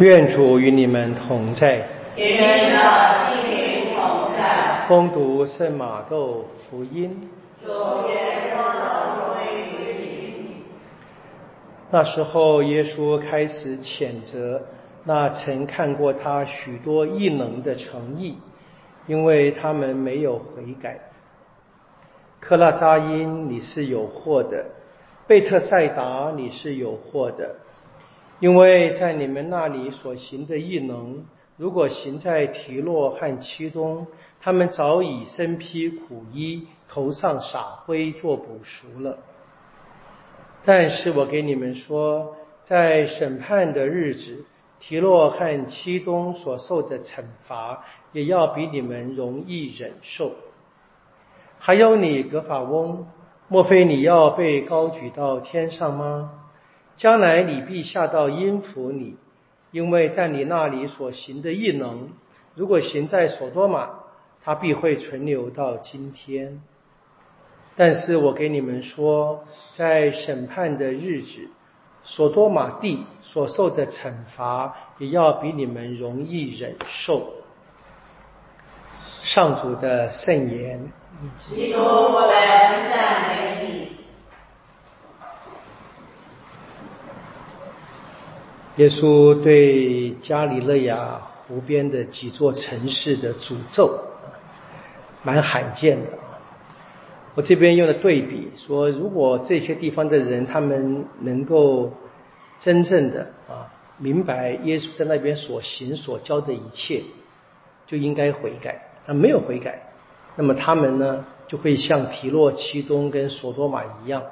愿主与你们同在。与你的心灵同在。恭读圣马窦福音。主愿光荣归于你。那时候，耶稣开始谴责那曾看过他许多异能的诚意，因为他们没有悔改。克拉扎因，你是有祸的；贝特赛达，你是有祸的。因为在你们那里所行的异能，如果行在提洛和七东，他们早已身披苦衣，头上撒灰做补赎了。但是我给你们说，在审判的日子，提洛和七东所受的惩罚，也要比你们容易忍受。还有你格法翁，莫非你要被高举到天上吗？将来你必下到阴府里，因为在你那里所行的异能，如果行在所多玛，它必会存留到今天。但是我给你们说，在审判的日子，所多玛地所受的惩罚，也要比你们容易忍受。上主的圣言。基督，我们赞美你。耶稣对加里勒亚湖边的几座城市的诅咒，蛮罕见的！我这边用了对比，说如果这些地方的人他们能够真正的啊明白耶稣在那边所行所教的一切，就应该悔改。他没有悔改，那么他们呢就会像提洛、其东跟索多玛一样。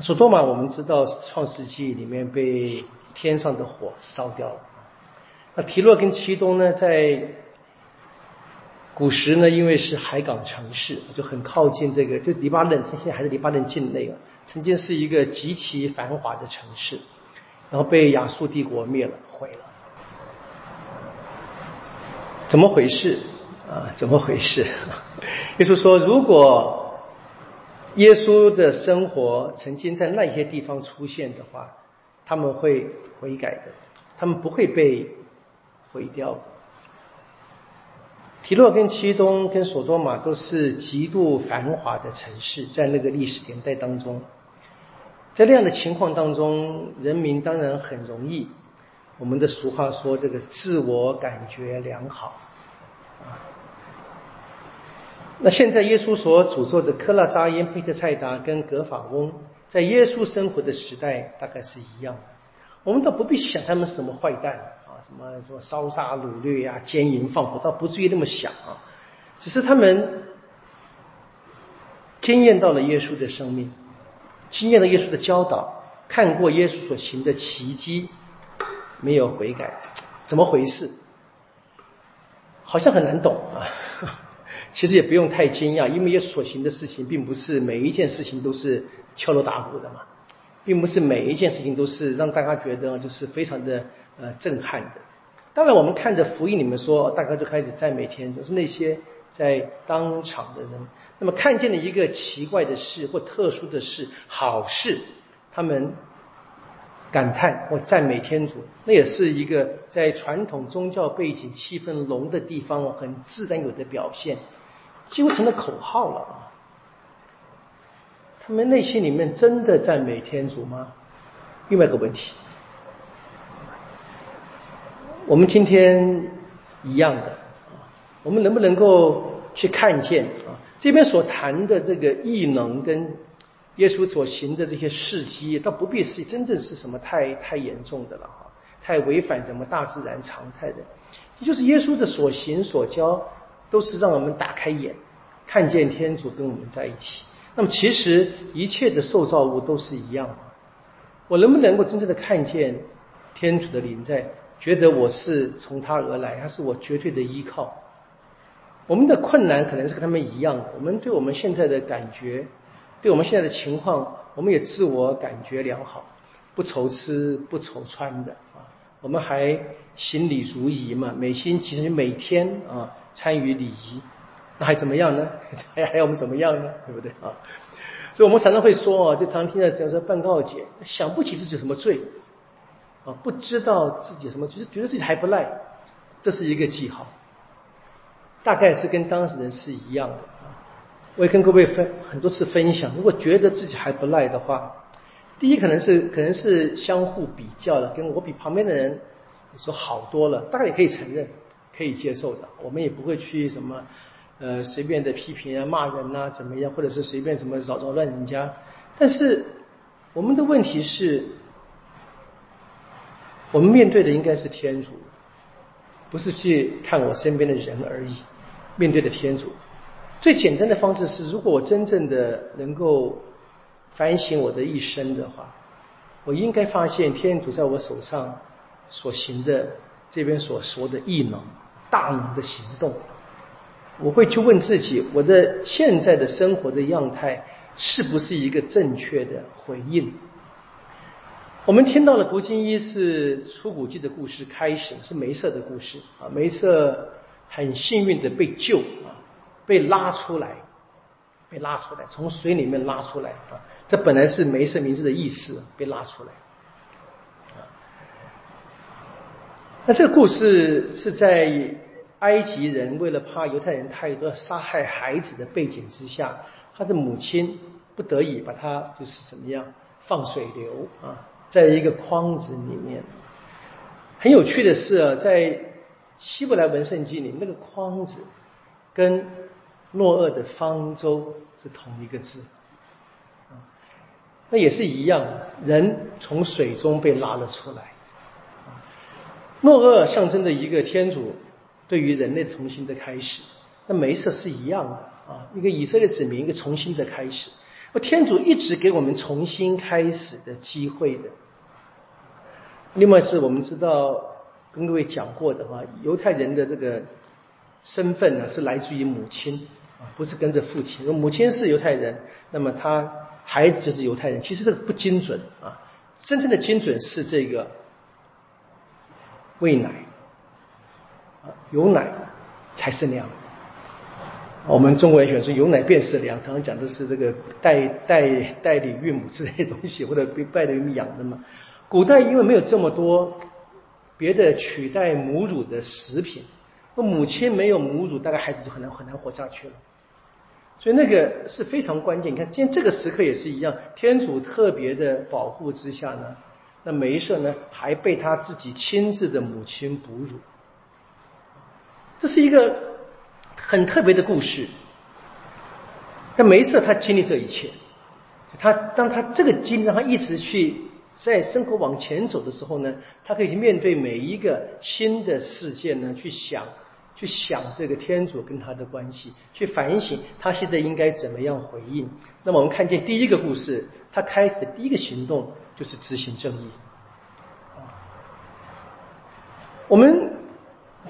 索多玛我们知道创世纪里面被。天上的火烧掉了。那提洛跟其东呢，在古时呢，因为是海港城市，就很靠近这个，就黎巴嫩，现在还是黎巴嫩境内啊。曾经是一个极其繁华的城市，然后被亚述帝国灭了，毁了。怎么回事啊？怎么回事？耶稣说，如果耶稣的生活曾经在那些地方出现的话。他们会悔改的，他们不会被毁掉。提洛跟七东跟索多玛都是极度繁华的城市，在那个历史年代当中，在那样的情况当中，人民当然很容易。我们的俗话说：“这个自我感觉良好。”啊，那现在耶稣所诅咒的科拉扎因、佩特赛达跟格法翁。在耶稣生活的时代，大概是一样的。我们倒不必想他们是什么坏蛋啊，什么什么烧杀掳掠呀、奸淫放火，倒不至于那么想啊。只是他们经验到了耶稣的生命，经验了耶稣的教导，看过耶稣所行的奇迹，没有悔改，怎么回事？好像很难懂啊。其实也不用太惊讶，因为耶稣所行的事情，并不是每一件事情都是敲锣打鼓的嘛，并不是每一件事情都是让大家觉得就是非常的呃震撼的。当然，我们看着福音里面说，大家就开始赞美天主，是那些在当场的人，那么看见了一个奇怪的事或特殊的事、好事，他们感叹或赞美天主，那也是一个在传统宗教背景气氛浓的地方很自然有的表现。几乎成了口号了啊！他们内心里面真的赞美天主吗？另外一个问题，我们今天一样的啊，我们能不能够去看见啊？这边所谈的这个异能跟耶稣所行的这些事迹，倒不必是真正是什么太太严重的了啊，太违反什么大自然常态的，也就是耶稣的所行所教。都是让我们打开眼，看见天主跟我们在一起。那么，其实一切的受造物都是一样的。我能不能够真正的看见天主的临在，觉得我是从他而来，他是我绝对的依靠？我们的困难可能是跟他们一样的，我们对我们现在的感觉，对我们现在的情况，我们也自我感觉良好，不愁吃不愁穿的啊。我们还行礼如仪嘛，每星期实每天啊。参与礼仪，那还怎么样呢？还 还要我们怎么样呢？对不对啊？所以我们常常会说啊，就常听到讲说办告解，想不起自己什么罪，啊，不知道自己什么，就是觉得自己还不赖，这是一个记号。大概是跟当事人是一样的啊。我也跟各位分很多次分享，如果觉得自己还不赖的话，第一可能是可能是相互比较了，跟我比旁边的人说好多了，大概也可以承认，可以接受的。我们也不会去什么呃随便的批评啊、骂人呐怎么样，或者是随便怎么扰扰乱人家。但是我们的问题是，我们面对的应该是天主，不是去看我身边的人而已。面对的天主，最简单的方式是，如果我真正的能够反省我的一生的话，我应该发现天主在我手上所行的这边所说的异能、大能的行动，我会去问自己：我的现在的生活的样态是不是一个正确的回应？我们听到了国经一是出古记的故事开始，是梅瑟的故事啊，梅瑟。很幸运的被救啊，被拉出来，被拉出来，从水里面拉出来啊！这本来是梅瑟名字的意思，被拉出来。那这个故事是在埃及人为了怕犹太人太多杀害孩子的背景之下，他的母亲不得已把他就是怎么样放水流啊，在一个筐子里面。很有趣的是啊，在希伯来文圣经里那个筐子，跟诺厄的方舟是同一个字，那也是一样，人从水中被拉了出来。诺厄象征着一个天主对于人类重新的开始，那梅瑟是一样的啊，一个以色列子民一个重新的开始。那天主一直给我们重新开始的机会的。另外是我们知道。跟各位讲过的话，犹太人的这个身份呢，是来自于母亲啊，不是跟着父亲。母亲是犹太人，那么他孩子就是犹太人。其实这个不精准啊，真正的精准是这个喂奶，有奶才是娘。我们中国人喜欢说有奶便是娘，常常讲的是这个代代代理孕母之类的东西，或者被代理养的嘛。古代因为没有这么多。别的取代母乳的食品，那母亲没有母乳，大概孩子就很难很难活下去了。所以那个是非常关键。你看，今天这个时刻也是一样，天主特别的保护之下呢，那梅瑟呢还被他自己亲自的母亲哺乳，这是一个很特别的故事。但没事他经历这一切，他当他这个经历他一直去。在生活往前走的时候呢，他可以去面对每一个新的事件呢，去想，去想这个天主跟他的关系，去反省他现在应该怎么样回应。那么我们看见第一个故事，他开始的第一个行动就是执行正义。我们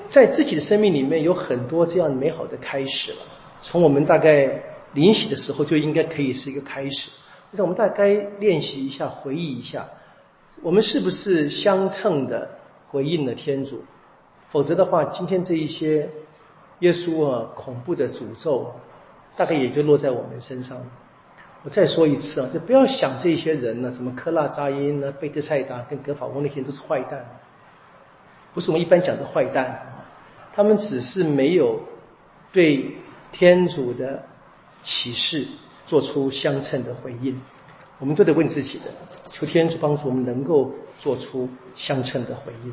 在自己的生命里面有很多这样美好的开始了，从我们大概临洗的时候就应该可以是一个开始。那我们大概练习一下，回忆一下，我们是不是相称的回应了天主？否则的话，今天这一些耶稣啊恐怖的诅咒，大概也就落在我们身上了。我再说一次啊，就不要想这些人呢，什么科拉扎因呢、贝特赛达跟格法翁那些都是坏蛋，不是我们一般讲的坏蛋啊，他们只是没有对天主的启示。做出相称的回应，我们都得问自己的，求天主帮助我们能够做出相称的回应。